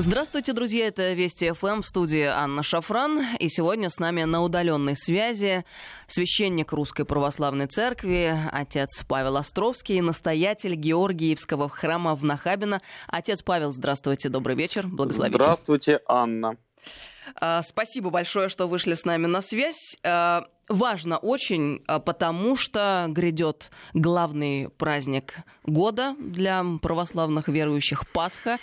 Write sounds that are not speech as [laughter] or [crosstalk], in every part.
Здравствуйте, друзья, это Вести ФМ в студии Анна Шафран. И сегодня с нами на удаленной связи священник Русской Православной Церкви, отец Павел Островский, настоятель Георгиевского храма в Нахабино. Отец Павел, здравствуйте, добрый вечер, благословите. Здравствуйте, Анна. А, спасибо большое, что вышли с нами на связь. Важно очень, а, потому что грядет главный праздник года для православных верующих Пасха.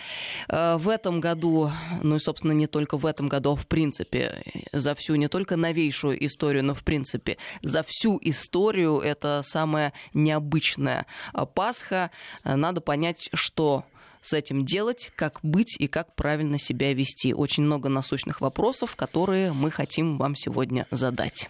А, в этом году, ну и, собственно, не только в этом году, а в принципе, за всю не только новейшую историю, но в принципе за всю историю это самая необычная а, Пасха. Надо понять, что с этим делать, как быть и как правильно себя вести. Очень много насущных вопросов, которые мы хотим вам сегодня задать.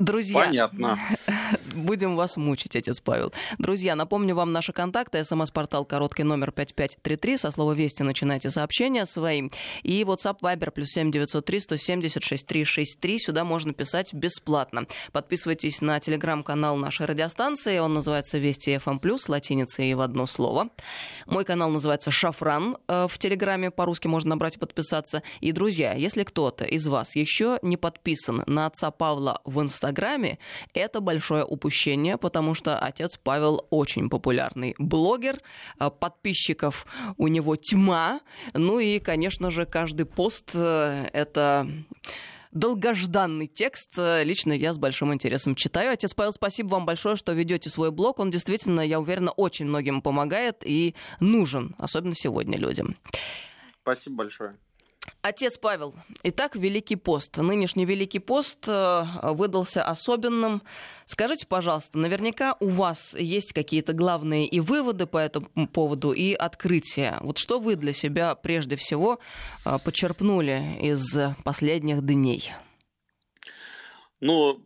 Друзья, Понятно. [laughs] будем вас мучить, отец Павел. Друзья, напомню вам наши контакты. СМС-портал короткий номер 5533. Со слова «Вести» начинайте сообщения свои. И WhatsApp Viber плюс 7903 176 363. Сюда можно писать бесплатно. Подписывайтесь на телеграм-канал нашей радиостанции. Он называется «Вести FM+,» латиницей и в одно слово. Мой канал называется «Шафран». Э, в телеграме по-русски можно набрать и подписаться. И, друзья, если кто-то из вас еще не подписан на отца Павла в Инстаграме, Инстаграме, это большое упущение, потому что отец Павел очень популярный блогер, а, подписчиков у него тьма, ну и, конечно же, каждый пост э, это долгожданный текст. Лично я с большим интересом читаю. Отец Павел, спасибо вам большое, что ведете свой блог. Он действительно, я уверена, очень многим помогает и нужен, особенно сегодня людям. Спасибо большое. Отец Павел, итак, Великий пост. Нынешний Великий пост э, выдался особенным. Скажите, пожалуйста, наверняка у вас есть какие-то главные и выводы по этому поводу, и открытия. Вот что вы для себя прежде всего э, почерпнули из последних дней? Ну,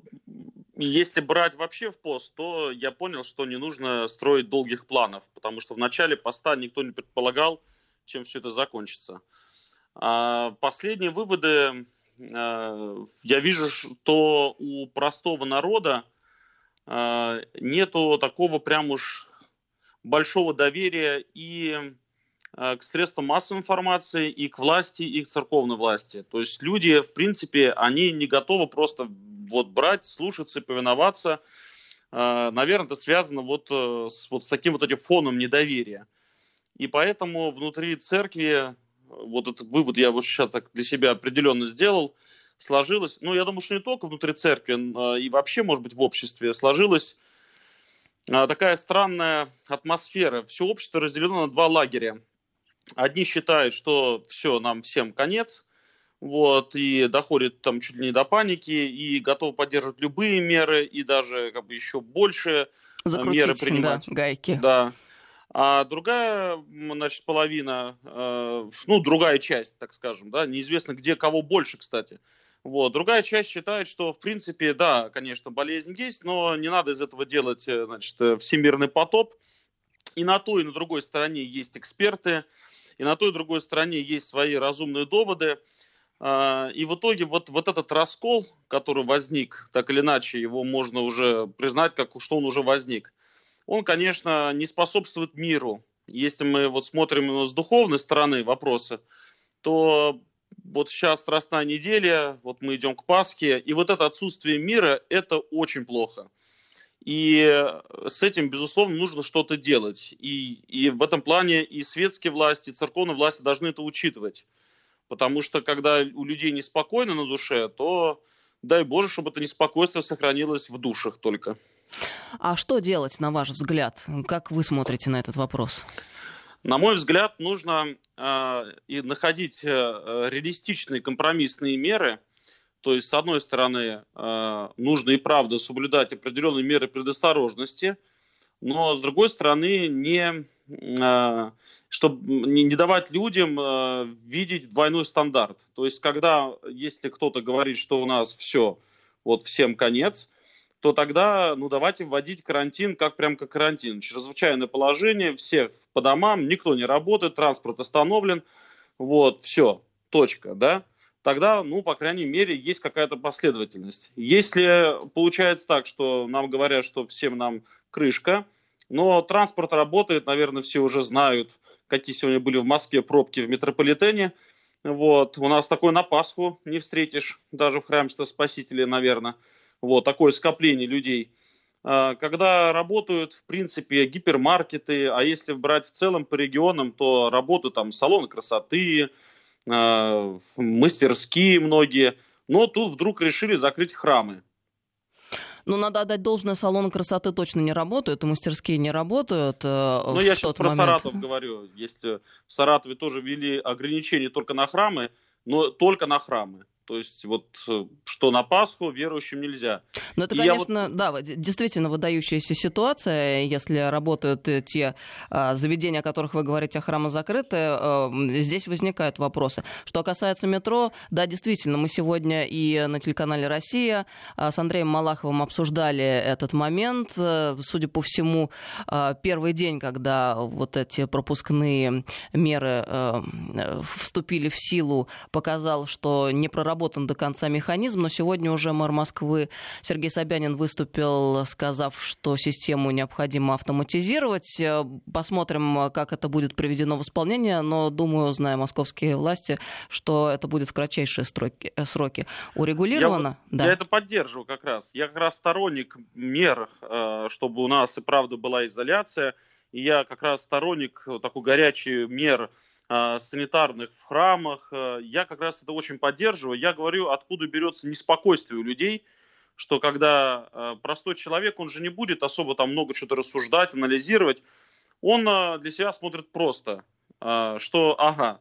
если брать вообще в пост, то я понял, что не нужно строить долгих планов, потому что в начале поста никто не предполагал, чем все это закончится. А, последние выводы а, я вижу, что у простого народа а, нету такого прям уж большого доверия и к средствам массовой информации, и к власти, и к церковной власти. То есть люди, в принципе, они не готовы просто вот брать, слушаться и повиноваться. Наверное, это связано вот э, с, вот с таким вот этим фоном недоверия. И поэтому внутри церкви вот этот вывод я вот сейчас так для себя определенно сделал, сложилось, ну, я думаю, что не только внутри церкви, а, и вообще, может быть, в обществе сложилась а, такая странная атмосфера. Все общество разделено на два лагеря. Одни считают, что все, нам всем конец, вот, и доходит там чуть ли не до паники, и готовы поддерживать любые меры, и даже как бы еще больше Закрутить, меры принимать. Да, гайки. Да. А другая, значит, половина, э, ну, другая часть, так скажем, да, неизвестно где кого больше, кстати. Вот. Другая часть считает, что, в принципе, да, конечно, болезнь есть, но не надо из этого делать, э, значит, э, всемирный потоп. И на той, и на другой стороне есть эксперты, и на той, и другой стороне есть свои разумные доводы. А, и в итоге вот, вот этот раскол, который возник, так или иначе, его можно уже признать, как что он уже возник – он, конечно, не способствует миру. Если мы вот смотрим с духовной стороны вопроса, то вот сейчас Страстная неделя, вот мы идем к Пасхе, и вот это отсутствие мира, это очень плохо. И с этим, безусловно, нужно что-то делать. И, и в этом плане и светские власти, и церковные власти должны это учитывать. Потому что когда у людей неспокойно на душе, то дай Боже, чтобы это неспокойство сохранилось в душах только. А что делать, на ваш взгляд? Как вы смотрите на этот вопрос? На мой взгляд, нужно э, и находить э, реалистичные компромиссные меры. То есть, с одной стороны, э, нужно и правда соблюдать определенные меры предосторожности, но с другой стороны, не, э, чтобы не, не давать людям э, видеть двойной стандарт. То есть, когда, если кто-то говорит, что у нас все, вот всем конец, то тогда, ну, давайте вводить карантин как прям как карантин. Чрезвычайное положение, всех по домам, никто не работает, транспорт остановлен, вот, все, точка, да. Тогда, ну, по крайней мере, есть какая-то последовательность. Если получается так, что нам говорят, что всем нам крышка, Но транспорт работает, наверное, все уже знают, какие сегодня были в Москве пробки в метрополитене. Вот. У нас такой на Пасху не встретишь, даже в храме что Спасителя, наверное. Вот, такое скопление людей. А, когда работают, в принципе, гипермаркеты, а если брать в целом по регионам, то работают там салоны красоты, а, мастерские многие. Но тут вдруг решили закрыть храмы. Ну, надо отдать должное, салоны красоты точно не работают, и мастерские не работают. Э, ну, я сейчас про момент. Саратов говорю. Если в Саратове тоже ввели ограничения только на храмы, но только на храмы. То есть вот э, что на Пасху верующим нельзя. Ну это, и конечно, вот... да, действительно выдающаяся ситуация, если работают э, те а, заведения, о которых вы говорите, храмы закрыты, а, здесь возникают вопросы. Что касается метро, да, действительно, мы сегодня и на телеканале «Россия» а, с Андреем Малаховым обсуждали этот момент. Судя по всему, а, первый день, когда вот эти пропускные меры а, вступили в силу, показал, что не проработали проработан до конца механизм, но сегодня уже мэр Москвы Сергей Собянин выступил, сказав, что систему необходимо автоматизировать. Э, посмотрим, как это будет приведено в исполнение, но думаю, зная московские власти, что это будет в кратчайшие сроки. Э, сроки. Урегулировано? Я, да. я это поддерживаю как раз. Я как раз сторонник мер, э, чтобы у нас и правда была изоляция. И я как раз сторонник такой горячий мер санитарных в храмах. Э, я как раз это очень поддерживаю. Я говорю, откуда берется неспокойствие у людей, что когда э, простой человек, он же не будет особо там много что-то рассуждать, анализировать. Он для себя смотрит просто, что, ага,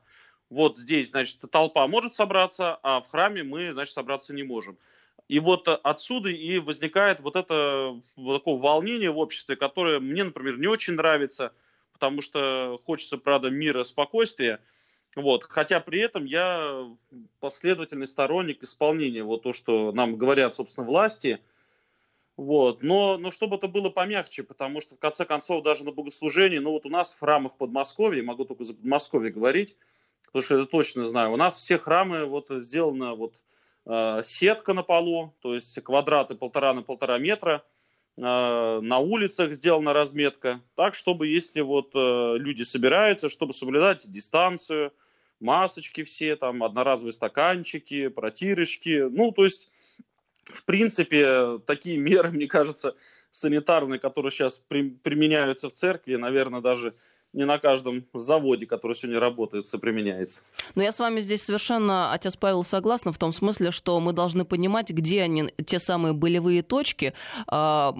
вот здесь, значит, толпа может собраться, а в храме мы, значит, собраться не можем. И вот отсюда и возникает вот это вот такое волнение в обществе, которое мне, например, не очень нравится – потому что хочется, правда, мира, спокойствия. Вот. Хотя при этом я последовательный сторонник исполнения, вот то, что нам говорят, собственно, власти. Вот. Но, но чтобы это было помягче, потому что, в конце концов, даже на богослужении, ну вот у нас в храмах Подмосковья, могу только за Подмосковье говорить, потому что это точно знаю, у нас все храмы вот сделана вот э, сетка на полу, то есть квадраты полтора на полтора метра – на улицах сделана разметка, так, чтобы если вот э, люди собираются, чтобы соблюдать дистанцию, масочки все, там, одноразовые стаканчики, протирочки, ну, то есть, в принципе, такие меры, [laughs] мне кажется, санитарные, которые сейчас при, применяются в церкви, наверное, даже не на каждом заводе, который сегодня работает, все применяется. Но я с вами здесь совершенно, отец Павел, согласна в том смысле, что мы должны понимать, где они, те самые болевые точки, а,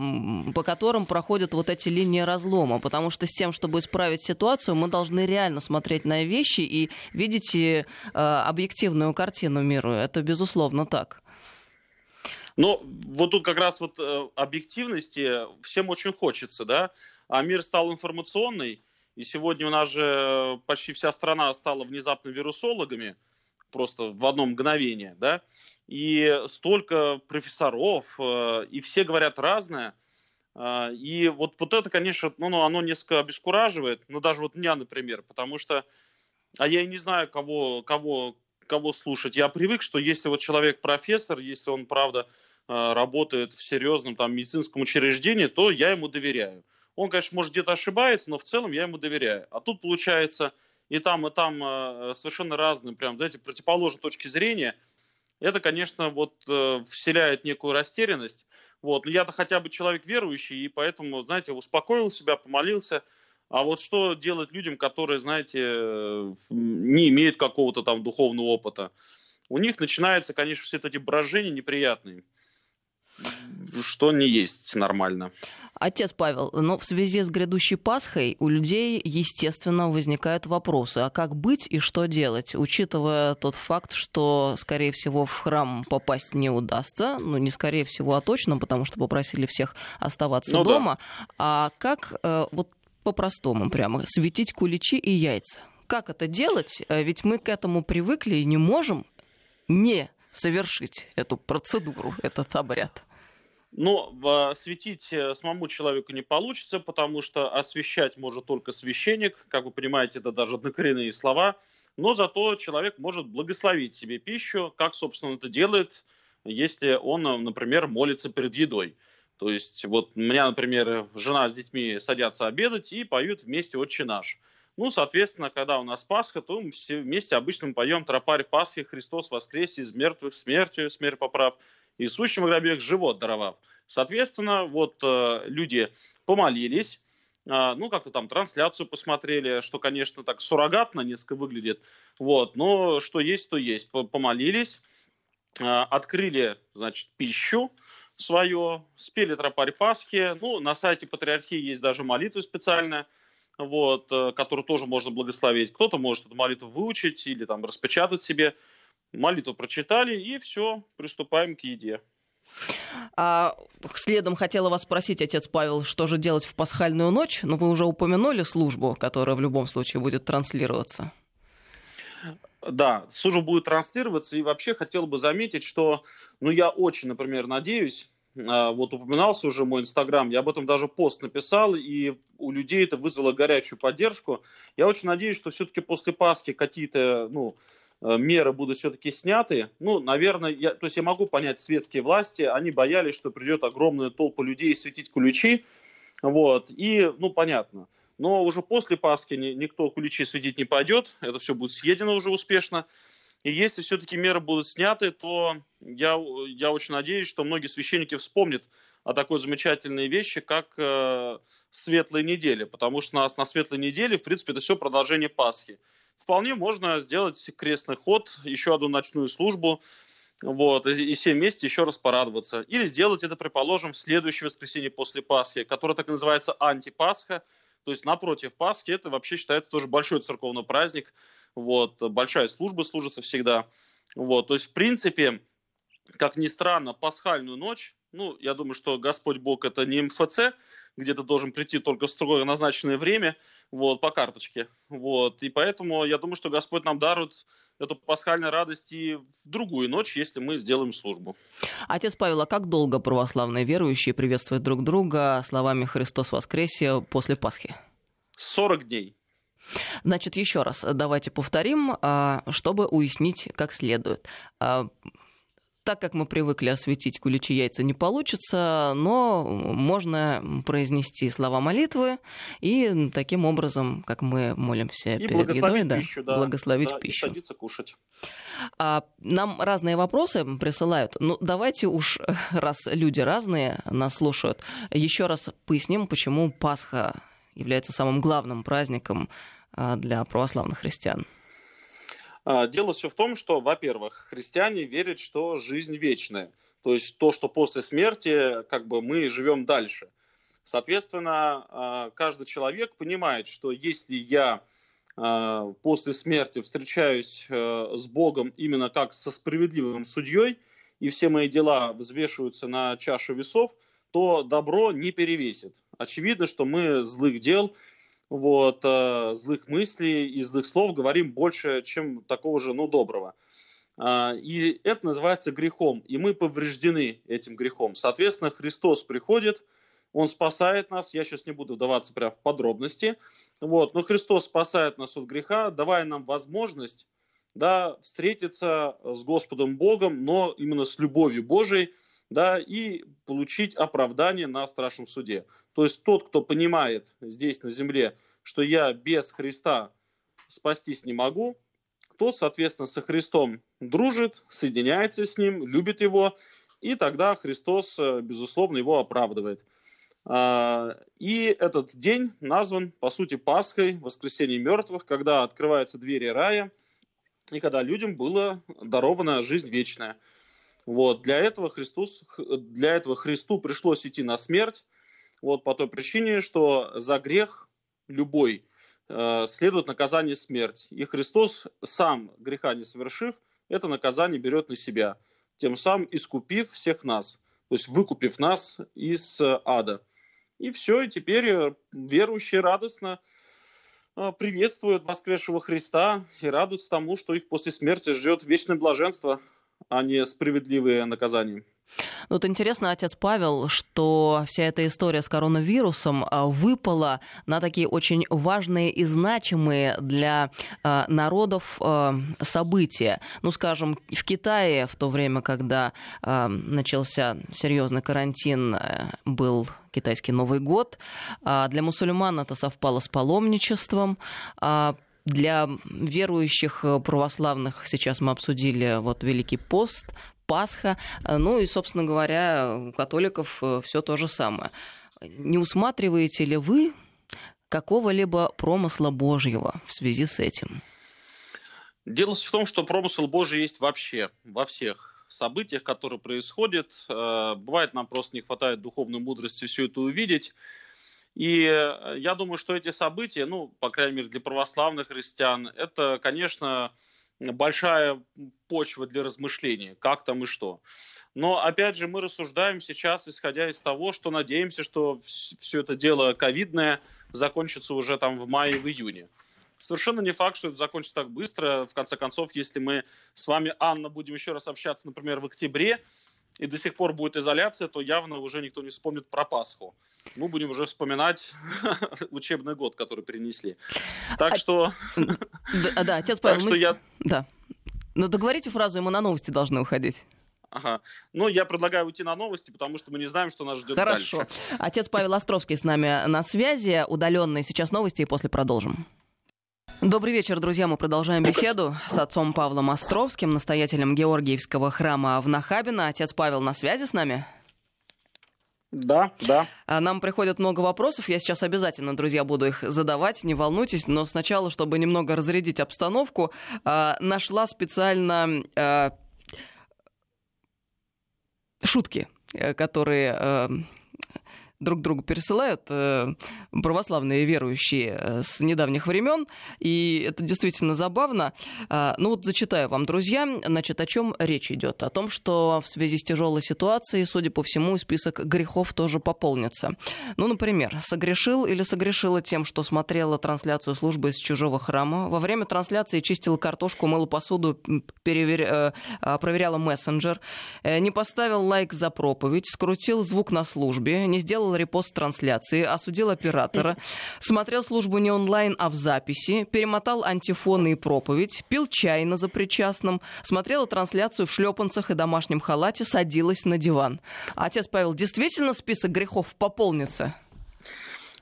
по которым проходят вот эти линии разлома. Потому что с тем, чтобы исправить ситуацию, мы должны реально смотреть на вещи и видеть а, объективную картину миру. Это безусловно так. Но вот тут как раз вот э, объективности всем очень хочется, да, а мир стал информационный, и сегодня у нас же почти вся страна стала внезапно вирусологами, просто в одно мгновение, да, и столько профессоров, э, и все говорят разное. Э, и вот, вот это, конечно, ну, ну, оно несколько обескураживает, ну, даже вот меня, например, потому что, а я и не знаю, кого, кого, кого слушать. Я привык, что если вот человек профессор, если он, правда, э, работает в серьезном там медицинском учреждении, то я ему доверяю. Он, конечно, может где-то ошибается, но в целом я ему доверяю. А тут получается и там, и там э, совершенно разные, прям, знаете, противоположные точки зрения. Это, конечно, вот э, вселяет некую растерянность. Вот. Но я-то хотя бы человек верующий, и поэтому, знаете, успокоил себя, помолился. А вот что делать людям, которые, знаете, э, не имеют какого-то там духовного опыта? У них начинается, конечно, все эти брожения неприятные что не есть нормально. Отец Павел, но в связи с грядущей Пасхой у людей, естественно, возникают вопросы. А как быть и что делать, учитывая тот факт, что, скорее всего, в храм попасть не удастся, ну, не скорее всего, а точно, потому что попросили всех оставаться ну, дома. Да. А как э, вот по-простому прямо светить куличи и яйца? Как это делать? Э, ведь мы к этому привыкли и не можем не совершить эту процедуру, этот обряд. Но светить э, самому человеку не получится, потому что освещать может только священник. Как вы понимаете, это даже однокоренные слова. Но зато человек может благословить себе пищу, как, собственно, это делает, если он, например, молится перед едой. То есть вот у меня, например, жена с детьми садятся обедать и поют вместе «Отче наш». Ну, соответственно, когда у нас Пасха, то мы все вместе обычно поем «Тропарь Пасхи, Христос воскресе из мертвых смертью, смерть поправ, и сущим гробех живот даровав». Соответственно, вот э, люди помолились, э, ну, как-то там трансляцию посмотрели, что, конечно, так суррогатно несколько выглядит, вот, но что есть, то есть. Помолились, э, открыли, значит, пищу, свое, спели тропарь Пасхи. Ну, на сайте Патриархии есть даже молитва специальная, вот, э, которую тоже можно благословить. Кто-то может эту молитву выучить или там распечатать себе. Молитву прочитали, и все, приступаем к еде. А следом хотела вас спросить, отец Павел, что же делать в пасхальную ночь? Но вы уже упомянули службу, которая в любом случае будет транслироваться. Да, служба будет транслироваться, и вообще хотел бы заметить, что, ну, я очень, например, надеюсь, а, вот упоминался уже мой инстаграм, я об этом даже пост написал, и у людей это вызвало горячую поддержку. Я очень надеюсь, что все-таки после Пасхи какие-то, ну, меры будут все-таки сняты. Ну, наверное, я, то есть я могу понять светские власти, они боялись, что придет огромная толпа людей светить ключи, вот, и, ну, понятно. Но уже после Пасхи никто ключи светить не пойдет, это все будет съедено уже успешно. И если все-таки меры будут сняты, то я, я очень надеюсь, что многие священники вспомнят о такой замечательной вещи, как э, светлые недели, потому что у нас на светлой неделе, в принципе, это все продолжение Пасхи. Вполне можно сделать крестный ход, еще одну ночную службу, вот, и все вместе еще раз порадоваться. Или сделать это, предположим, в следующее воскресенье после Пасхи, которое так и называется антипасха, то есть напротив Пасхи, это вообще считается тоже большой церковный праздник, вот, большая служба служится всегда, вот, то есть в принципе, как ни странно, пасхальную ночь, ну, я думаю, что Господь Бог это не МФЦ, где ты должен прийти только в строго назначенное время, вот, по карточке, вот, и поэтому я думаю, что Господь нам дарует эту пасхальную радость и в другую ночь, если мы сделаем службу. Отец Павел, а как долго православные верующие приветствуют друг друга словами «Христос воскресе» после Пасхи? 40 дней. Значит, еще раз давайте повторим, а, чтобы уяснить как следует. Так как мы привыкли осветить куличи яйца не получится, но можно произнести слова молитвы и таким образом, как мы молимся и перед едой, да, пищу, да, благословить да, пищу. И садиться кушать. А, нам разные вопросы присылают. Ну, давайте уж, [laughs] раз люди разные нас слушают, еще раз поясним, почему Пасха является самым главным праздником а, для православных христиан. А, дело все в том, что, во-первых, христиане верят, что жизнь вечная. То есть то, что после смерти как бы мы живем дальше. Соответственно, а, каждый человек понимает, что если я а, после смерти встречаюсь с Богом именно как со справедливым судьей, и все мои дела взвешиваются на чашу весов, то добро не перевесит. Очевидно, что мы злых дел вот, э, злых мыслей и злых слов говорим больше, чем такого же, ну, доброго. Э, и это называется грехом, и мы повреждены этим грехом. Соответственно, Христос приходит, Он спасает нас, я сейчас не буду вдаваться прямо в подробности, вот, но Христос спасает нас от греха, давая нам возможность да, встретиться с Господом Богом, но именно с любовью Божией, да, и получить оправдание на страшном суде. То есть тот, кто понимает здесь на земле, что я без Христа спастись не могу, то, соответственно, со Христом дружит, соединяется с Ним, любит Его, и тогда Христос, э, безусловно, его оправдывает. А, и этот день назван, по сути, Пасхой, воскресением мертвых, когда открываются двери рая, и когда людям была дарована жизнь вечная. Вот, для, этого Христос, для этого Христу пришлось идти на смерть, вот, по той причине, что за грех любой э, следует наказание смерть. И Христос, сам греха не совершив, это наказание берет на себя, тем самым искупив всех нас, то есть выкупив нас из ада. И все, и теперь верующие радостно э, приветствуют воскресшего Христа и радуются тому, что их после смерти ждет вечное блаженство – а не справедливые наказания. Ну, вот интересно, отец Павел, что вся эта история с коронавирусом а, выпала на такие очень важные и значимые для э, народов э, события. Ну, скажем, в Китае в то время, когда начался серьезный карантин, был китайский Новый год. Для мусульман это совпало с паломничеством для верующих православных сейчас мы обсудили вот Великий пост, Пасха. Ну и, собственно говоря, у католиков э, все то же самое. Не усматриваете ли вы какого-либо промысла Божьего в связи с этим? Дело в том, что промысел Божий есть вообще, во всех событиях, которые происходят. Э, бывает, нам просто не хватает духовной мудрости все это увидеть. И э, я думаю, что эти события, ну, по крайней мере, для православных христиан, это, конечно, большая почва для размышления, как там и что. Но, опять же, мы рассуждаем сейчас, исходя из того, что надеемся, что все это дело ковидное закончится уже там в мае, в июне. Совершенно не факт, что это закончится так быстро. В конце концов, если мы с вами, Анна, будем еще раз общаться, например, в октябре, и до сих пор будет изоляция, то явно уже никто не вспомнит про Пасху. Мы будем уже вспоминать [laughs] учебный год, который перенесли. Так а что... Да, да, отец [laughs] Павел, мы... я... Да. Но ну, договорите фразу, ему на новости должны уходить. Ага. Ну, я предлагаю уйти на новости, потому что мы не знаем, что нас ждет Хорошо. дальше. Отец Павел Островский с нами на связи, удаленный. Сейчас новости и после продолжим. Добрый вечер, друзья. Мы продолжаем беседу с отцом Павлом Островским, настоятелем Георгиевского храма в Нахабино. Отец Павел на связи с нами? Да, да. А нам приходят много вопросов. Я сейчас обязательно, друзья, буду их задавать, не волнуйтесь. Но сначала, чтобы немного разрядить обстановку, а, нашла специально а, шутки, э, которые э, друг другу пересылают э, православные верующие э, с недавних времен, и это действительно забавно. Э, ну вот зачитаю вам, друзья, значит, о чем речь идет? О том, что в связи с тяжелой ситуацией, судя по всему, список грехов тоже пополнится. Ну, например, согрешил или согрешила тем, что смотрела трансляцию службы из чужого храма, во время трансляции чистила картошку, мыла посуду, перевер... проверяла мессенджер, не поставил лайк за проповедь, скрутил звук на службе, не сделал сделал репост трансляции, осудил оператора, смотрел службу не онлайн, а в записи, перемотал антифоны и проповедь, пил чай на запричастном, смотрела трансляцию в шлепанцах и домашнем халате, садилась на диван. Отец Павел, действительно список грехов пополнится?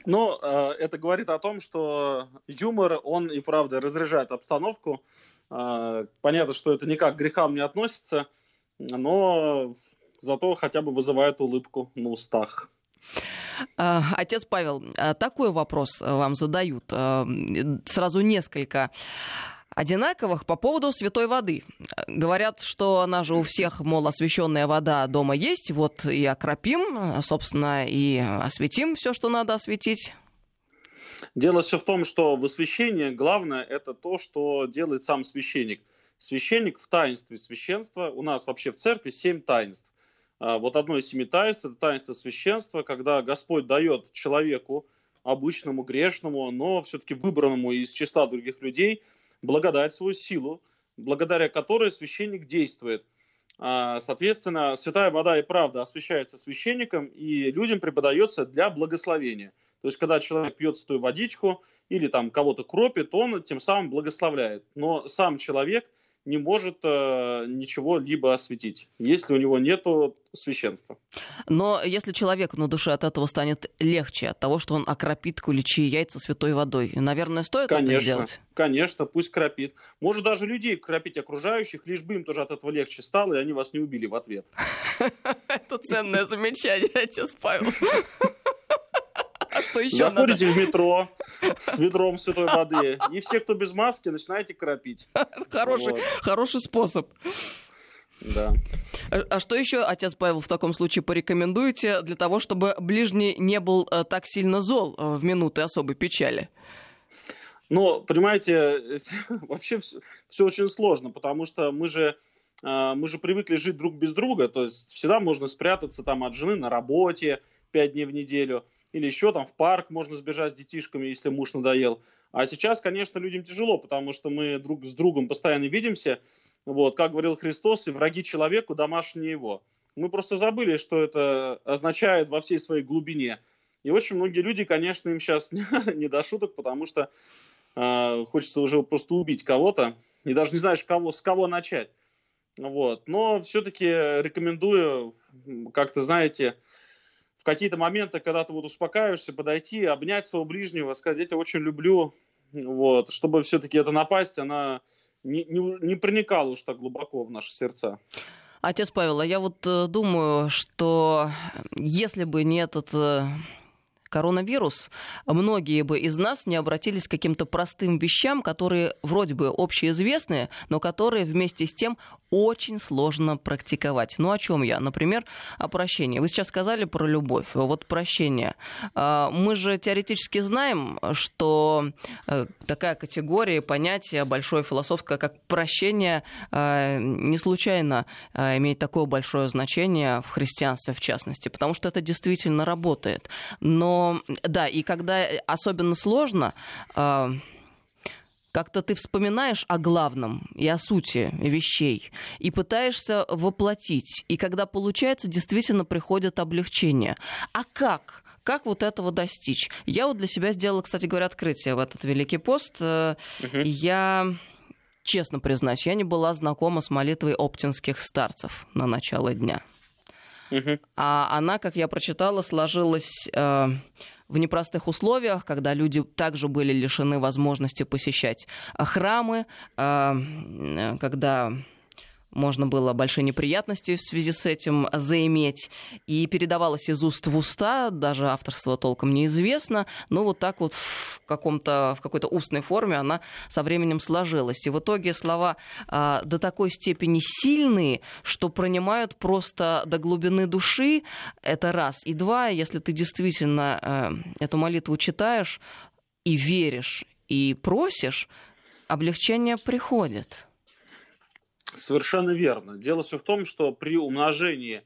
Ну, э, это говорит о том, что юмор, он и правда разряжает обстановку. Э, понятно, что это никак к грехам не относится, но зато хотя бы вызывает улыбку на устах. А, отец Павел, а, такой вопрос вам задают. А, сразу несколько одинаковых по поводу святой воды. Говорят, что она же у всех, мол, освященная вода дома есть, вот и окропим, собственно, и осветим все, что надо осветить. Дело все в том, что в освящении главное это то, что делает сам священник. Священник в таинстве священства, у нас вообще в церкви семь таинств. А, вот одно из семи таинств – это таинство священства, когда Господь дает человеку, обычному, грешному, но все-таки выбранному из числа других людей, благодать свою силу, благодаря которой священник действует. А, соответственно, святая вода и правда освящается священником, и людям преподается для благословения. То есть, когда человек пьет свою водичку или там кого-то кропит, он тем самым благословляет. Но сам человек – не может э, ничего либо осветить, если у него нет священства. Но если человеку на душе от этого станет легче, от того, что он окропит куличи и яйца святой водой, наверное, стоит конечно, это сделать? Конечно, пусть кропит. Может даже людей кропить окружающих, лишь бы им тоже от этого легче стало, и они вас не убили в ответ. [laughs] Это ценное замечание, отец Павел. [laughs] Что еще Заходите надо? в метро с ведром святой воды, и все, кто без маски, начинаете кропить. Хороший, вот. хороший способ. Да. А, а что еще, отец Павел, в таком случае порекомендуете для того, чтобы ближний не был э, так сильно зол э, в минуты особой печали? Ну, понимаете, [laughs] вообще все, все очень сложно, потому что мы же э, мы же привыкли жить друг без друга, то есть всегда можно спрятаться там от жены на работе, 5 дней в неделю, или еще там в парк можно сбежать с детишками, если муж надоел. А сейчас, конечно, людям тяжело, потому что мы друг с другом постоянно видимся, Вот, как говорил Христос, и враги человеку домашние его. Мы просто забыли, что это означает во всей своей глубине. И очень многие люди, конечно, им сейчас [laughs] не до шуток, потому что э, хочется уже просто убить кого-то, и даже не знаешь, кого, с кого начать. Вот. Но все-таки рекомендую, как-то, знаете, какие-то моменты, когда ты вот успокаиваешься, подойти, обнять своего ближнего, сказать, я тебя очень люблю, вот, чтобы все-таки эта напасть, она не, не, не проникала уж так глубоко в наши сердца. Отец Павел, а я вот э, думаю, что если бы не этот э, коронавирус, многие бы из нас не обратились к каким-то простым вещам, которые вроде бы общеизвестные, но которые вместе с тем очень сложно практиковать. Ну, о чем я? Например, о прощении. Вы сейчас сказали про любовь. Вот прощение. А, мы же теоретически знаем, что э, такая категория, понятие большое философское, как прощение, э, не случайно э, имеет такое большое значение в христианстве, в частности, потому что это действительно работает. Но, да, и когда особенно сложно, как-то ты вспоминаешь о главном и о сути вещей и пытаешься воплотить. И когда получается, действительно приходит облегчение. А как? Как вот этого достичь? Я вот для себя сделала, кстати говоря, открытие в этот Великий пост. Угу. Я честно признаюсь, я не была знакома с молитвой оптинских старцев на начало дня. А она, как я прочитала, сложилась э, в непростых условиях, когда люди также были лишены возможности посещать храмы, э, когда можно было большие неприятности в связи с этим заиметь. И передавалось из уст в уста, даже авторство толком неизвестно, но вот так вот в, каком-то, в какой-то устной форме она со временем сложилась. И в итоге слова а, до такой степени сильные, что пронимают просто до глубины души, это раз. И два, если ты действительно а, эту молитву читаешь и веришь, и просишь, облегчение приходит. Совершенно верно. Дело все в том, что при умножении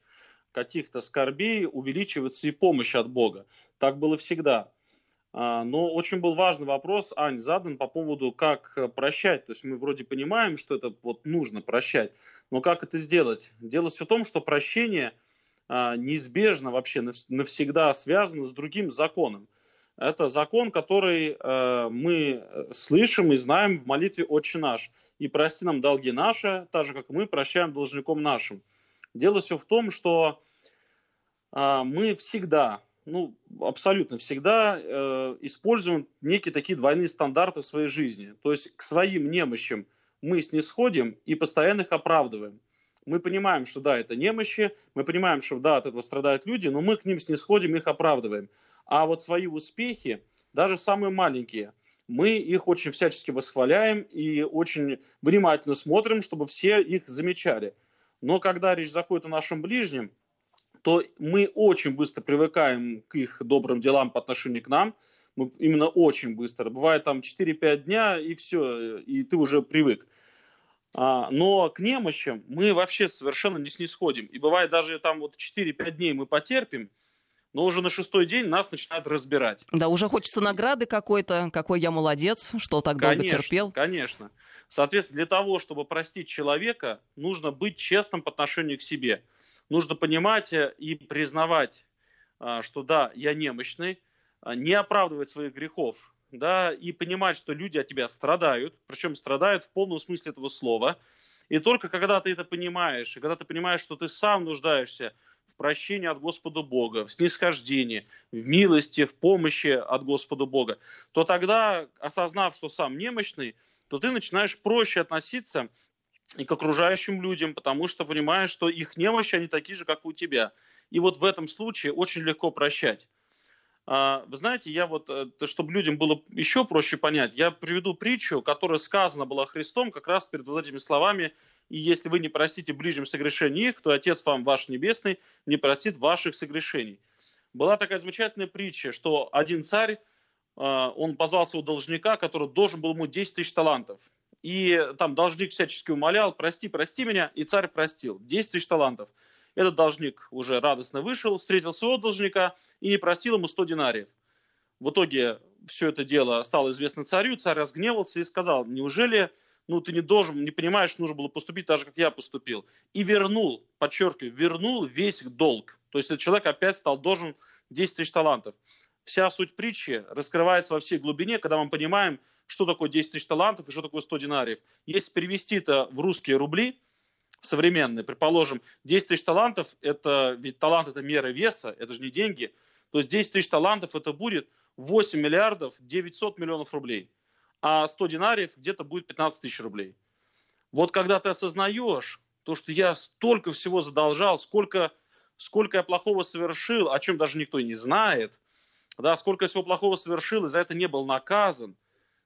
каких-то скорбей увеличивается и помощь от Бога. Так было всегда. А, но очень был важный вопрос, Ань, задан по поводу, как прощать. То есть мы вроде понимаем, что это вот нужно прощать, но как это сделать? Дело все в том, что прощение а, неизбежно вообще навсегда связано с другим законом. Это закон, который а, мы слышим и знаем в молитве «Отче наш» и прости нам долги наши, так же, как мы прощаем должником нашим. Дело все в том, что э, мы всегда, ну, абсолютно всегда э, используем некие такие двойные стандарты в своей жизни. То есть к своим немощам мы снисходим и постоянно их оправдываем. Мы понимаем, что да, это немощи, мы понимаем, что да, от этого страдают люди, но мы к ним снисходим, их оправдываем. А вот свои успехи, даже самые маленькие, мы их очень всячески восхваляем и очень внимательно смотрим, чтобы все их замечали. Но когда речь заходит о нашем ближнем, то мы очень быстро привыкаем к их добрым делам по отношению к нам. Мы именно очень быстро. Бывает там 4-5 дня, и все, и ты уже привык. А, но к немощам мы вообще совершенно не снисходим. И бывает даже там вот 4-5 дней мы потерпим, но уже на шестой день нас начинают разбирать. Да, уже хочется награды какой-то, какой я молодец, что так долго конечно, терпел. Конечно. Соответственно, для того, чтобы простить человека, нужно быть честным по отношению к себе. Нужно понимать э, и признавать, а, что да, я немощный, а, не оправдывать своих грехов, да, и понимать, что люди от тебя страдают, причем страдают в полном смысле этого слова. И только когда ты это понимаешь, и когда ты понимаешь, что ты сам нуждаешься в прощении от Господа Бога, в снисхождении, в милости, в помощи от Господа Бога, то тогда, осознав, что сам немощный, то ты начинаешь проще относиться и к окружающим людям, потому что понимаешь, что их немощи, они такие же, как и у тебя. И вот в этом случае очень легко прощать. А, вы знаете, я вот, э, чтобы людям было еще проще понять, я приведу притчу, которая сказана была Христом как раз перед вот этими словами и если вы не простите ближним согрешений их, то Отец вам ваш Небесный не простит ваших согрешений. Была такая замечательная притча, что один царь, а, он позвал своего должника, который должен был ему 10 тысяч талантов. И там должник всячески умолял, прости, прости меня, и царь простил. 10 тысяч талантов. Этот должник уже радостно вышел, встретил своего должника и не простил ему 100 динариев. В итоге все это дело стало известно царю, царь разгневался и сказал, неужели ну, ты не должен, не понимаешь, нужно было поступить так же, как я поступил. И вернул, подчеркиваю, вернул весь долг. То есть этот человек опять стал должен 10 тысяч талантов. Вся суть притчи раскрывается во всей глубине, когда мы понимаем, что такое 10 тысяч талантов и что такое 100 динариев. Если перевести это в русские рубли, современные, предположим, 10 тысяч талантов, это ведь талант это мера веса, это же не деньги. То есть 10 тысяч талантов это будет 8 миллиардов 900 миллионов рублей а 100 динариев где-то будет 15 тысяч рублей. Вот когда ты осознаешь то, что я столько всего задолжал, сколько, сколько я плохого совершил, о чем даже никто не знает, да, сколько всего плохого совершил, и за это не был наказан,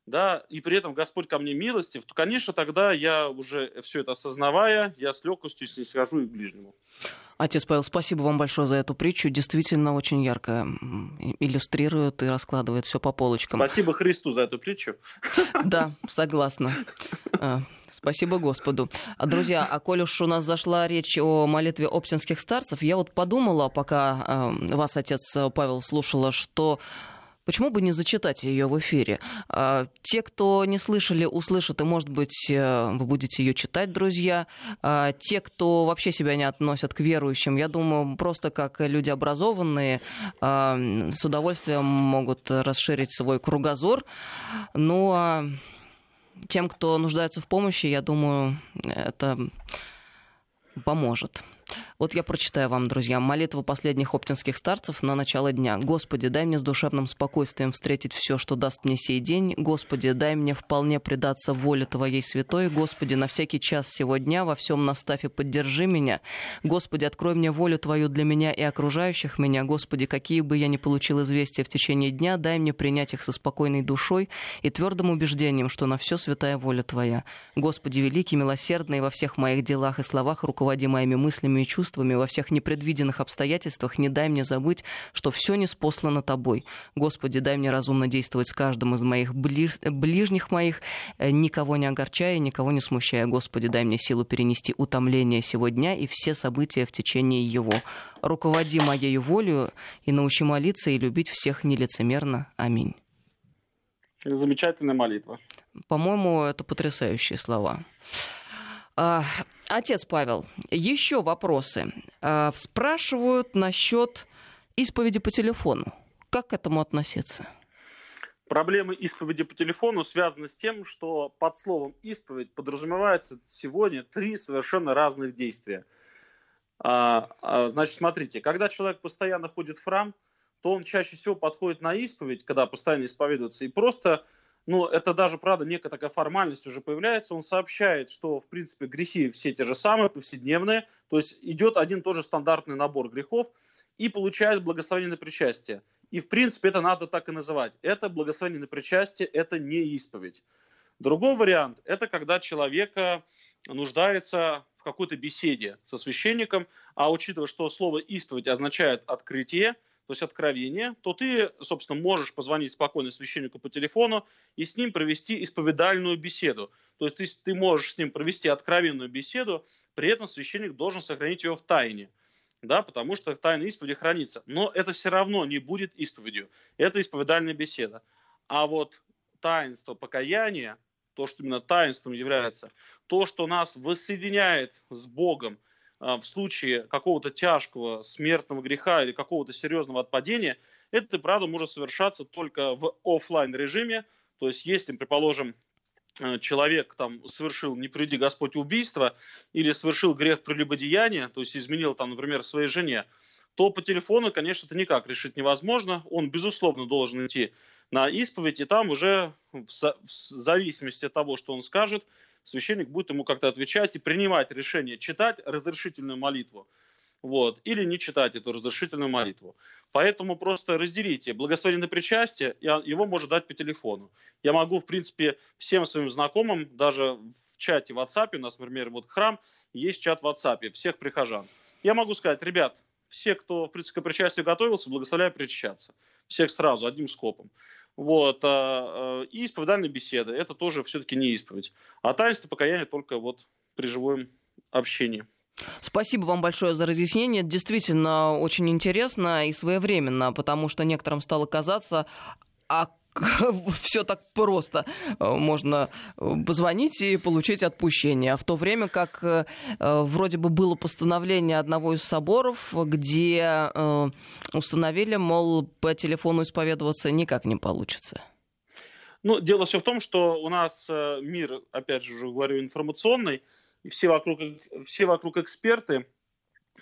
да, и при этом Господь ко мне милостив, то, конечно, тогда я уже все это осознавая, я с легкостью снисхожу и к ближнему. Отец Павел, спасибо вам большое за эту притчу. Действительно очень ярко иллюстрирует и раскладывает все по полочкам. Спасибо Христу за эту притчу. [laughs] Да, согласна. А, спасибо Господу. Друзья, а коль уж у нас зашла речь о молитве оптинских старцев, я вот подумала, пока а, вас, отец Павел, слушала, что Почему бы не зачитать ее в эфире? А, те, кто не слышали, услышат, и, может быть, э, вы будете ее читать, друзья. А, те, кто вообще себя не относят к верующим, я думаю, просто как люди образованные, а, с удовольствием могут расширить свой кругозор. Ну а тем, кто нуждается в помощи, я думаю, это поможет. Вот я прочитаю вам, друзья, молитва последних оптинских старцев на начало дня. «Господи, дай мне с душевным спокойствием встретить все, что даст мне сей день. Господи, дай мне вполне предаться воле Твоей святой. Господи, на всякий час сего дня во всем наставь поддержи меня. Господи, открой мне волю Твою для меня и окружающих меня. Господи, какие бы я ни получил известия в течение дня, дай мне принять их со спокойной душой и твердым убеждением, что на все святая воля Твоя. Господи, великий, милосердный во всех моих делах и словах, руководи моими мыслями и чувствами во всех непредвиденных обстоятельствах, не дай мне забыть, что все не спослано тобой. Господи, дай мне разумно действовать с каждым из моих ближ... ближних моих, э, никого не огорчая, никого не смущая. Господи, дай мне силу перенести утомление сего дня и все события в течение его. Руководи моей волею и научи молиться и любить всех нелицемерно. Аминь. Замечательная молитва. По-моему, это потрясающие слова. А, отец Павел, еще вопросы. А, спрашивают насчет исповеди по телефону. Как к этому относиться? Проблемы исповеди по телефону связаны с тем, что под словом исповедь подразумевается сегодня три совершенно разных действия. А, значит, смотрите, когда человек постоянно ходит в храм, то он чаще всего подходит на исповедь, когда постоянно исповедуется, и просто ну, это даже, правда, некая такая формальность уже появляется. Он сообщает, что, в принципе, грехи все те же самые, повседневные. То есть идет один тоже стандартный набор грехов и получает благословение на причастие. И, в принципе, это надо так и называть. Это благословение на причастие, это не исповедь. Другой вариант – это когда человека нуждается в какой-то беседе со священником, а учитывая, что слово «исповедь» означает «открытие», то есть откровение, то ты, собственно, можешь позвонить спокойно священнику по телефону и с ним провести исповедальную беседу. То есть ты, ты можешь с ним провести откровенную беседу, при этом священник должен сохранить ее в тайне. Да, потому что тайна исповеди хранится. Но это все равно не будет исповедью. Это исповедальная беседа. А вот таинство покаяния, то, что именно таинством является, то, что нас воссоединяет с Богом, в случае какого-то тяжкого смертного греха или какого-то серьезного отпадения, это, правда, может совершаться только в офлайн режиме. То есть, если, предположим, э, человек там совершил, не приди Господь, убийство или совершил грех прелюбодеяния, то есть изменил там, например, своей жене, то по телефону, конечно, это никак решить невозможно. Он, безусловно, должен идти на исповедь, и там уже в зависимости от того, что он скажет, священник будет ему как-то отвечать и принимать решение, читать разрешительную молитву вот, или не читать эту разрешительную молитву. Поэтому просто разделите. Благословение на причастие, его можно дать по телефону. Я могу, в принципе, всем своим знакомым, даже в чате в WhatsApp, у нас, например, вот храм, есть чат в WhatsApp, всех прихожан. Я могу сказать, ребят, все, кто, в принципе, к причастию готовился, благословляю причащаться. Всех сразу, одним скопом. Вот, а, а, и исповедальная беседа, это тоже все-таки не исповедь. А таинство покаяния только вот при живом общении. Спасибо вам большое за разъяснение. Действительно очень интересно и своевременно, потому что некоторым стало казаться, а [laughs] все так просто. Можно позвонить и получить отпущение. А в то время как вроде бы было постановление одного из соборов, где установили, мол, по телефону исповедоваться никак не получится. Ну, дело все в том, что у нас мир, опять же, уже говорю, информационный, все вокруг, все вокруг эксперты,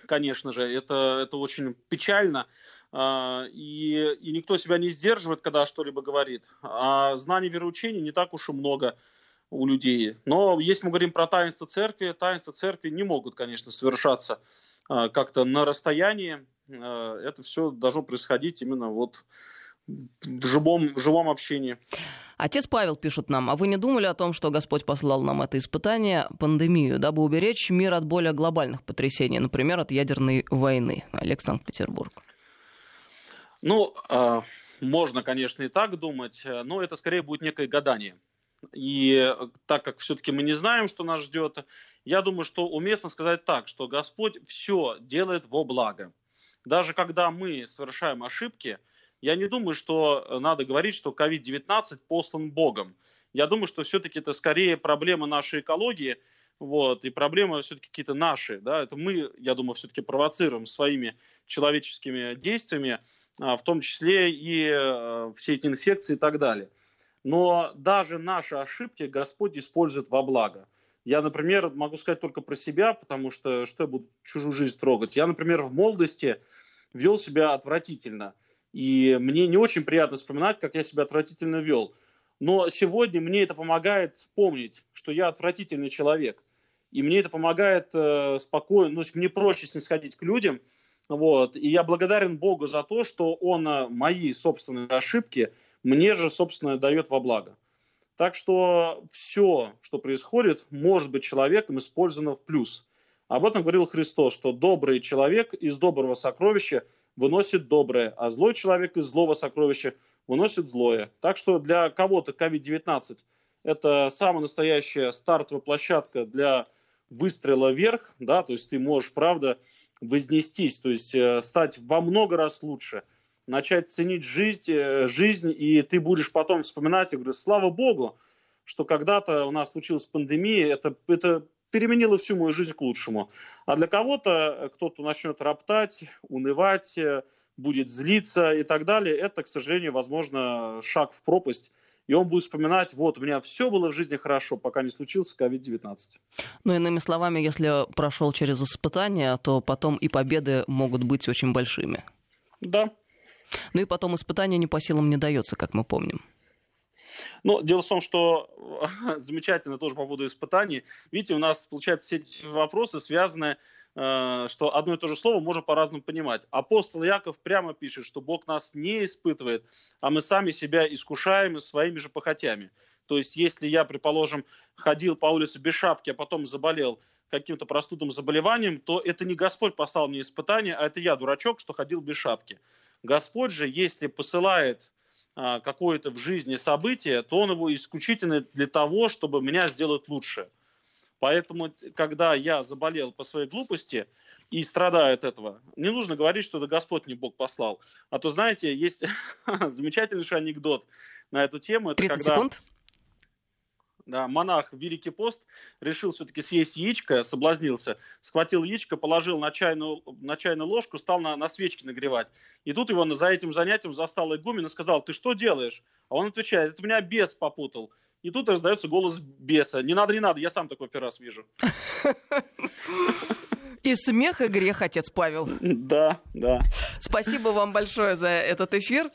конечно же, это, это очень печально, и, и никто себя не сдерживает, когда что-либо говорит. А знаний вероучений не так уж и много у людей. Но если мы говорим про таинство церкви, таинства церкви не могут, конечно, совершаться а, как-то на расстоянии. А, это все должно происходить именно вот в живом, в живом общении. Отец Павел пишет нам, а вы не думали о том, что Господь послал нам это испытание, пандемию, дабы уберечь мир от более глобальных потрясений, например, от ядерной войны? Олег Санкт-Петербург. Ну, э, можно, конечно, и так думать, но это скорее будет некое гадание. И так как все-таки мы не знаем, что нас ждет, я думаю, что уместно сказать так, что Господь все делает во благо. Даже когда мы совершаем ошибки – я не думаю, что э, надо говорить, что COVID-19 послан Богом. Я думаю, что все-таки это скорее проблема нашей экологии, вот, и проблемы все-таки какие-то наши, да, это мы, я думаю, все-таки провоцируем своими человеческими действиями, а, в том числе и э, все эти инфекции и так далее. Но даже наши ошибки Господь использует во благо. Я, например, могу сказать только про себя, потому что что я буду чужую жизнь трогать. Я, например, в молодости вел себя отвратительно – и мне не очень приятно вспоминать, как я себя отвратительно вел. Но сегодня мне это помогает помнить, что я отвратительный человек. И мне это помогает э, спокойно, ну, мне проще снисходить к людям. Вот. И я благодарен Богу за то, что Он э, мои собственные ошибки мне же, собственно, дает во благо. Так что все, что происходит, может быть человеком использовано в плюс. Об этом говорил Христос, что добрый человек из доброго сокровища – выносит доброе, а злой человек из злого сокровища выносит злое. Так что для кого-то COVID-19 это самая настоящая стартовая площадка для выстрела вверх, да, то есть ты можешь, правда, вознестись, то есть э, стать во много раз лучше, начать ценить жизнь, э, жизнь, и ты будешь потом вспоминать и говорить, слава Богу, что когда-то у нас случилась пандемия, это, это переменило всю мою жизнь к лучшему. А для кого-то, э, кто-то начнет роптать, унывать, будет злиться и так далее, это, к сожалению, возможно, шаг в пропасть. И он будет вспоминать, вот, у меня все было в жизни хорошо, пока не случился COVID-19. Ну, иными словами, если прошел через испытания, то потом и победы могут быть очень большими. Да. Ну и потом испытания не по силам не дается, как мы помним. Но дело в том, что [laughs] замечательно тоже по поводу испытаний. Видите, у нас, получается, все эти вопросы связаны что одно и то же слово можно по-разному понимать. Апостол Яков прямо пишет, что Бог нас не испытывает, а мы сами себя искушаем своими же похотями. То есть, если я, предположим, ходил по улице без шапки, а потом заболел каким-то простудным заболеванием, то это не Господь послал мне испытание, а это я, дурачок, что ходил без шапки. Господь же, если посылает а, какое-то в жизни событие, то он его исключительно для того, чтобы меня сделать лучше. Поэтому, когда я заболел по своей глупости и страдаю от этого, не нужно говорить, что это Господь не Бог послал. А то, знаете, есть [laughs] замечательнейший анекдот на эту тему. Это 30 когда... секунд да, монах в Великий пост решил все-таки съесть яичко, соблазнился, схватил яичко, положил на чайную, на чайную ложку, стал на, на свечки нагревать. И тут его за этим занятием застал игумен и сказал, ты что делаешь? А он отвечает, это меня бес попутал. И тут раздается голос беса. Не надо, не надо, я сам такой первый раз вижу. [laughs] И смех, и грех, отец Павел. Да, да. Спасибо вам большое за этот эфир.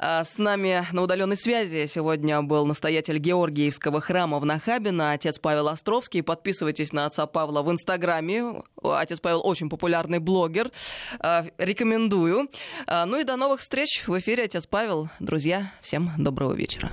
А, с нами на удаленной связи сегодня был настоятель Георгиевского храма в Нахабино, отец Павел Островский. Подписывайтесь на отца Павла в Инстаграме. Отец Павел очень популярный блогер. А, рекомендую. А, ну и до новых встреч в эфире, отец Павел. Друзья, всем доброго вечера.